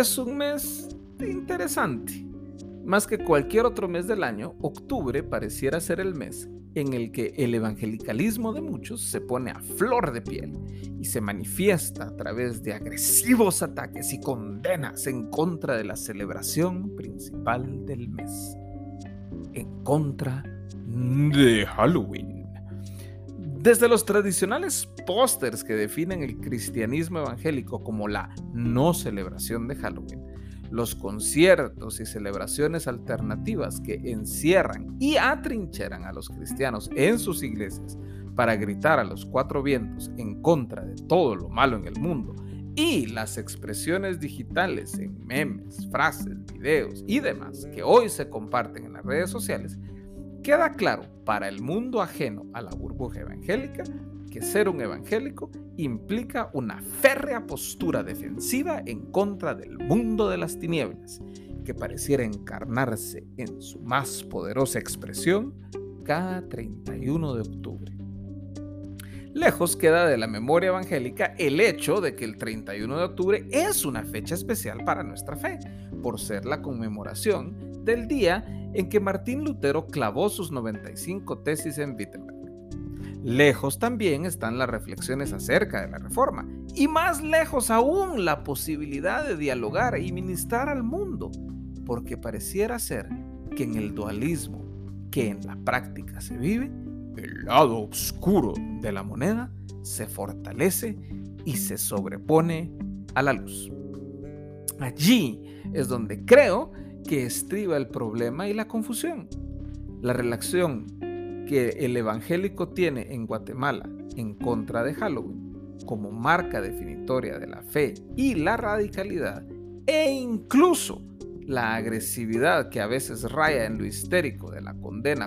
es un mes interesante. Más que cualquier otro mes del año, octubre pareciera ser el mes en el que el evangelicalismo de muchos se pone a flor de piel y se manifiesta a través de agresivos ataques y condenas en contra de la celebración principal del mes, en contra de Halloween. Desde los tradicionales pósters que definen el cristianismo evangélico como la no celebración de Halloween, los conciertos y celebraciones alternativas que encierran y atrincheran a los cristianos en sus iglesias para gritar a los cuatro vientos en contra de todo lo malo en el mundo, y las expresiones digitales en memes, frases, videos y demás que hoy se comparten en las redes sociales, queda claro para el mundo ajeno a la burbuja evangélica que ser un evangélico implica una férrea postura defensiva en contra del mundo de las tinieblas, que pareciera encarnarse en su más poderosa expresión cada 31 de octubre. Lejos queda de la memoria evangélica el hecho de que el 31 de octubre es una fecha especial para nuestra fe, por ser la conmemoración del día en que Martín Lutero clavó sus 95 tesis en Wittenberg. Lejos también están las reflexiones acerca de la reforma y más lejos aún la posibilidad de dialogar y ministrar al mundo, porque pareciera ser que en el dualismo que en la práctica se vive, el lado oscuro de la moneda se fortalece y se sobrepone a la luz. Allí es donde creo que estriba el problema y la confusión. La relación que el evangélico tiene en Guatemala en contra de Halloween como marca definitoria de la fe y la radicalidad e incluso la agresividad que a veces raya en lo histérico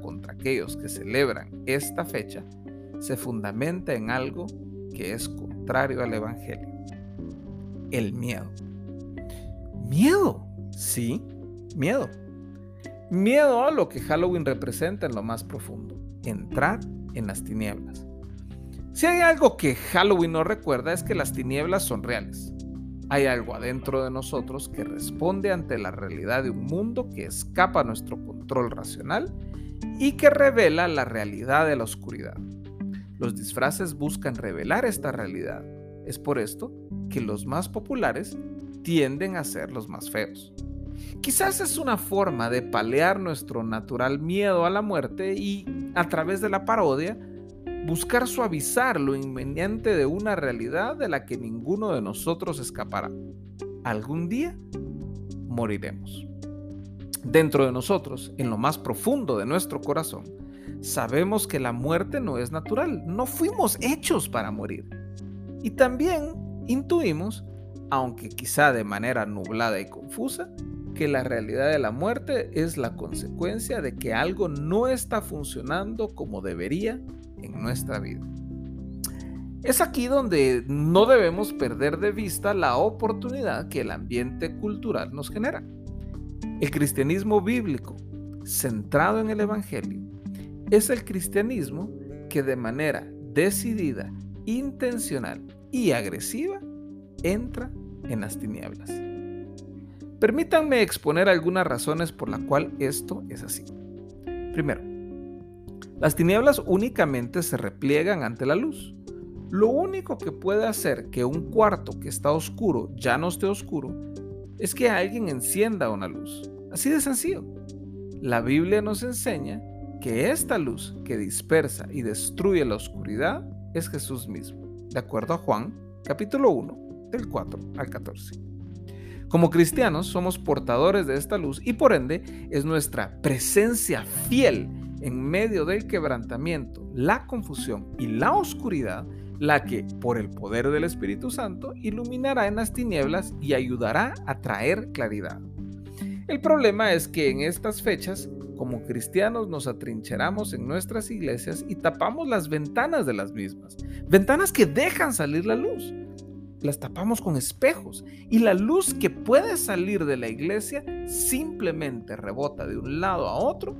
contra aquellos que celebran esta fecha, se fundamenta en algo que es contrario al Evangelio. El miedo. Miedo, sí, miedo. Miedo a lo que Halloween representa en lo más profundo entrar en las tinieblas. Si hay algo que Halloween no recuerda es que las tinieblas son reales. Hay algo adentro de nosotros que responde ante la realidad de un mundo que escapa a nuestro control racional y que revela la realidad de la oscuridad. Los disfraces buscan revelar esta realidad. Es por esto que los más populares tienden a ser los más feos. Quizás es una forma de palear nuestro natural miedo a la muerte y, a través de la parodia, buscar suavizar lo inminente de una realidad de la que ninguno de nosotros escapará. Algún día moriremos. Dentro de nosotros, en lo más profundo de nuestro corazón, sabemos que la muerte no es natural, no fuimos hechos para morir. Y también intuimos, aunque quizá de manera nublada y confusa, que la realidad de la muerte es la consecuencia de que algo no está funcionando como debería en nuestra vida. Es aquí donde no debemos perder de vista la oportunidad que el ambiente cultural nos genera. El cristianismo bíblico, centrado en el Evangelio, es el cristianismo que de manera decidida, intencional y agresiva entra en las tinieblas. Permítanme exponer algunas razones por la cual esto es así. Primero, las tinieblas únicamente se repliegan ante la luz. Lo único que puede hacer que un cuarto que está oscuro ya no esté oscuro es que alguien encienda una luz. Así de sencillo. La Biblia nos enseña que esta luz que dispersa y destruye la oscuridad es Jesús mismo, de acuerdo a Juan capítulo 1 del 4 al 14. Como cristianos somos portadores de esta luz y por ende es nuestra presencia fiel en medio del quebrantamiento, la confusión y la oscuridad la que, por el poder del Espíritu Santo, iluminará en las tinieblas y ayudará a traer claridad. El problema es que en estas fechas, como cristianos, nos atrincheramos en nuestras iglesias y tapamos las ventanas de las mismas, ventanas que dejan salir la luz las tapamos con espejos y la luz que puede salir de la iglesia simplemente rebota de un lado a otro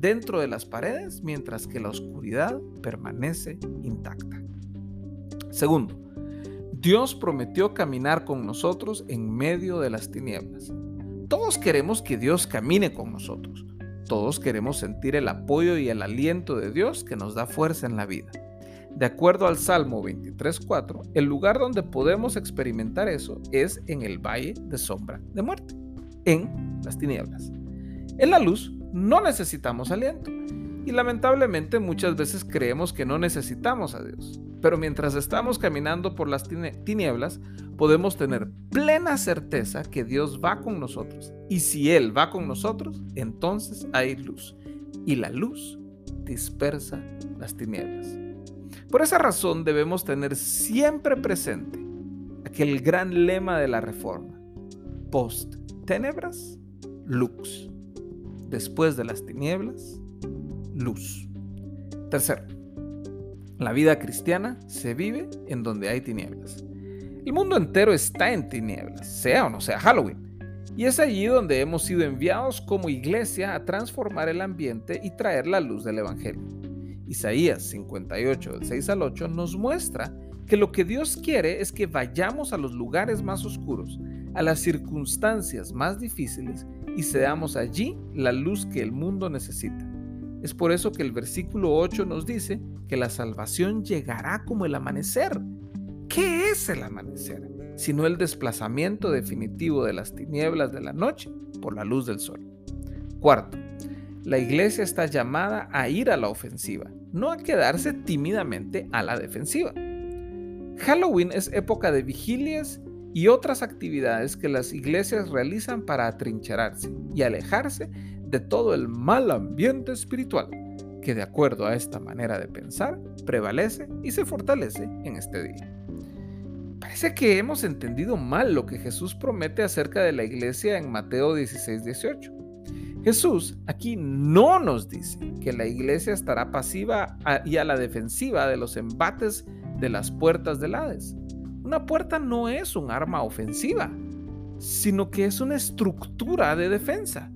dentro de las paredes mientras que la oscuridad permanece intacta. Segundo, Dios prometió caminar con nosotros en medio de las tinieblas. Todos queremos que Dios camine con nosotros. Todos queremos sentir el apoyo y el aliento de Dios que nos da fuerza en la vida. De acuerdo al Salmo 23.4, el lugar donde podemos experimentar eso es en el valle de sombra de muerte, en las tinieblas. En la luz no necesitamos aliento y lamentablemente muchas veces creemos que no necesitamos a Dios. Pero mientras estamos caminando por las tinieblas, podemos tener plena certeza que Dios va con nosotros. Y si Él va con nosotros, entonces hay luz. Y la luz dispersa las tinieblas. Por esa razón debemos tener siempre presente aquel gran lema de la reforma. Post tenebras, lux. Después de las tinieblas, luz. Tercero, la vida cristiana se vive en donde hay tinieblas. El mundo entero está en tinieblas, sea o no sea Halloween. Y es allí donde hemos sido enviados como iglesia a transformar el ambiente y traer la luz del Evangelio. Isaías 58, del 6 al 8, nos muestra que lo que Dios quiere es que vayamos a los lugares más oscuros, a las circunstancias más difíciles y seamos allí la luz que el mundo necesita. Es por eso que el versículo 8 nos dice que la salvación llegará como el amanecer. ¿Qué es el amanecer? Sino el desplazamiento definitivo de las tinieblas de la noche por la luz del sol. Cuarto, la iglesia está llamada a ir a la ofensiva, no a quedarse tímidamente a la defensiva. Halloween es época de vigilias y otras actividades que las iglesias realizan para atrincherarse y alejarse de todo el mal ambiente espiritual que de acuerdo a esta manera de pensar prevalece y se fortalece en este día. Parece que hemos entendido mal lo que Jesús promete acerca de la iglesia en Mateo 16, 18. Jesús aquí no nos dice que la iglesia estará pasiva y a la defensiva de los embates de las puertas del Hades. Una puerta no es un arma ofensiva, sino que es una estructura de defensa.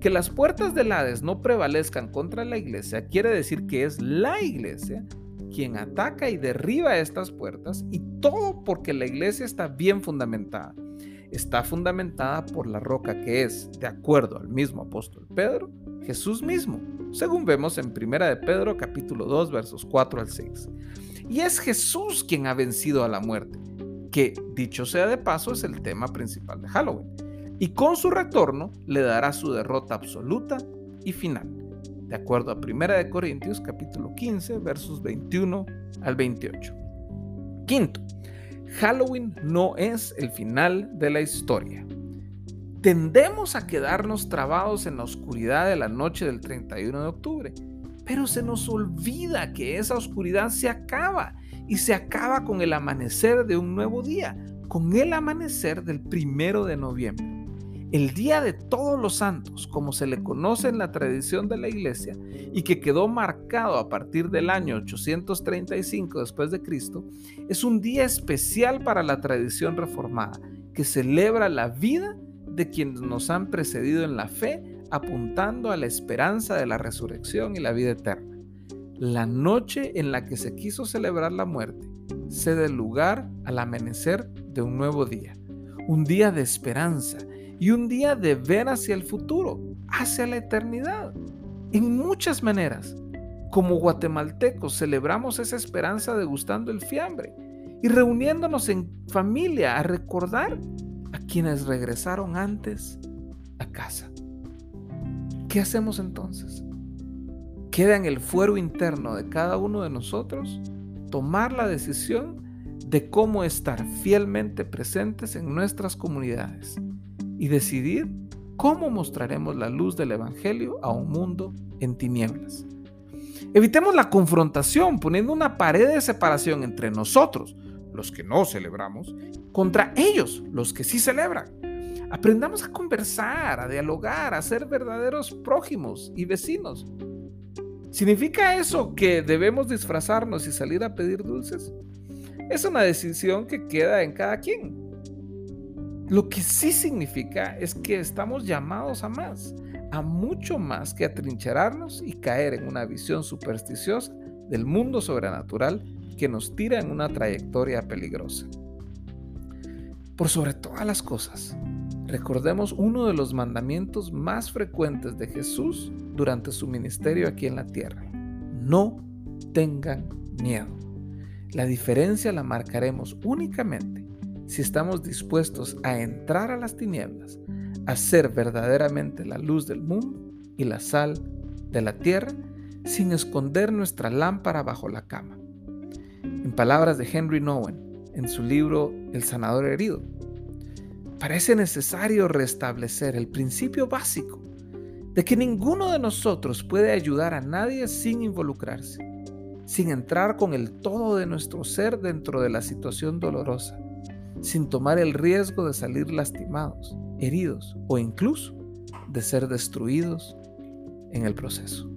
Que las puertas del Hades no prevalezcan contra la iglesia quiere decir que es la iglesia quien ataca y derriba estas puertas y todo porque la iglesia está bien fundamentada. Está fundamentada por la roca que es, de acuerdo al mismo apóstol Pedro, Jesús mismo, según vemos en 1 de Pedro capítulo 2 versos 4 al 6. Y es Jesús quien ha vencido a la muerte, que dicho sea de paso es el tema principal de Halloween y con su retorno le dará su derrota absoluta y final, de acuerdo a 1 de Corintios capítulo 15 versos 21 al 28. Quinto, Halloween no es el final de la historia. Tendemos a quedarnos trabados en la oscuridad de la noche del 31 de octubre, pero se nos olvida que esa oscuridad se acaba y se acaba con el amanecer de un nuevo día, con el amanecer del primero de noviembre. El Día de Todos los Santos, como se le conoce en la tradición de la Iglesia y que quedó marcado a partir del año 835 después de Cristo, es un día especial para la tradición reformada que celebra la vida de quienes nos han precedido en la fe, apuntando a la esperanza de la resurrección y la vida eterna. La noche en la que se quiso celebrar la muerte cede lugar al amanecer de un nuevo día, un día de esperanza y un día de ver hacia el futuro, hacia la eternidad. En muchas maneras, como guatemaltecos celebramos esa esperanza degustando el fiambre y reuniéndonos en familia a recordar a quienes regresaron antes a casa. ¿Qué hacemos entonces? Queda en el fuero interno de cada uno de nosotros tomar la decisión de cómo estar fielmente presentes en nuestras comunidades y decidir cómo mostraremos la luz del Evangelio a un mundo en tinieblas. Evitemos la confrontación poniendo una pared de separación entre nosotros, los que no celebramos, contra ellos, los que sí celebran. Aprendamos a conversar, a dialogar, a ser verdaderos prójimos y vecinos. ¿Significa eso que debemos disfrazarnos y salir a pedir dulces? Es una decisión que queda en cada quien. Lo que sí significa es que estamos llamados a más, a mucho más que atrincherarnos y caer en una visión supersticiosa del mundo sobrenatural que nos tira en una trayectoria peligrosa. Por sobre todas las cosas, recordemos uno de los mandamientos más frecuentes de Jesús durante su ministerio aquí en la tierra. No tengan miedo. La diferencia la marcaremos únicamente si estamos dispuestos a entrar a las tinieblas, a ser verdaderamente la luz del mundo y la sal de la tierra, sin esconder nuestra lámpara bajo la cama. En palabras de Henry Nowen, en su libro El sanador herido, parece necesario restablecer el principio básico de que ninguno de nosotros puede ayudar a nadie sin involucrarse, sin entrar con el todo de nuestro ser dentro de la situación dolorosa, sin tomar el riesgo de salir lastimados, heridos o incluso de ser destruidos en el proceso.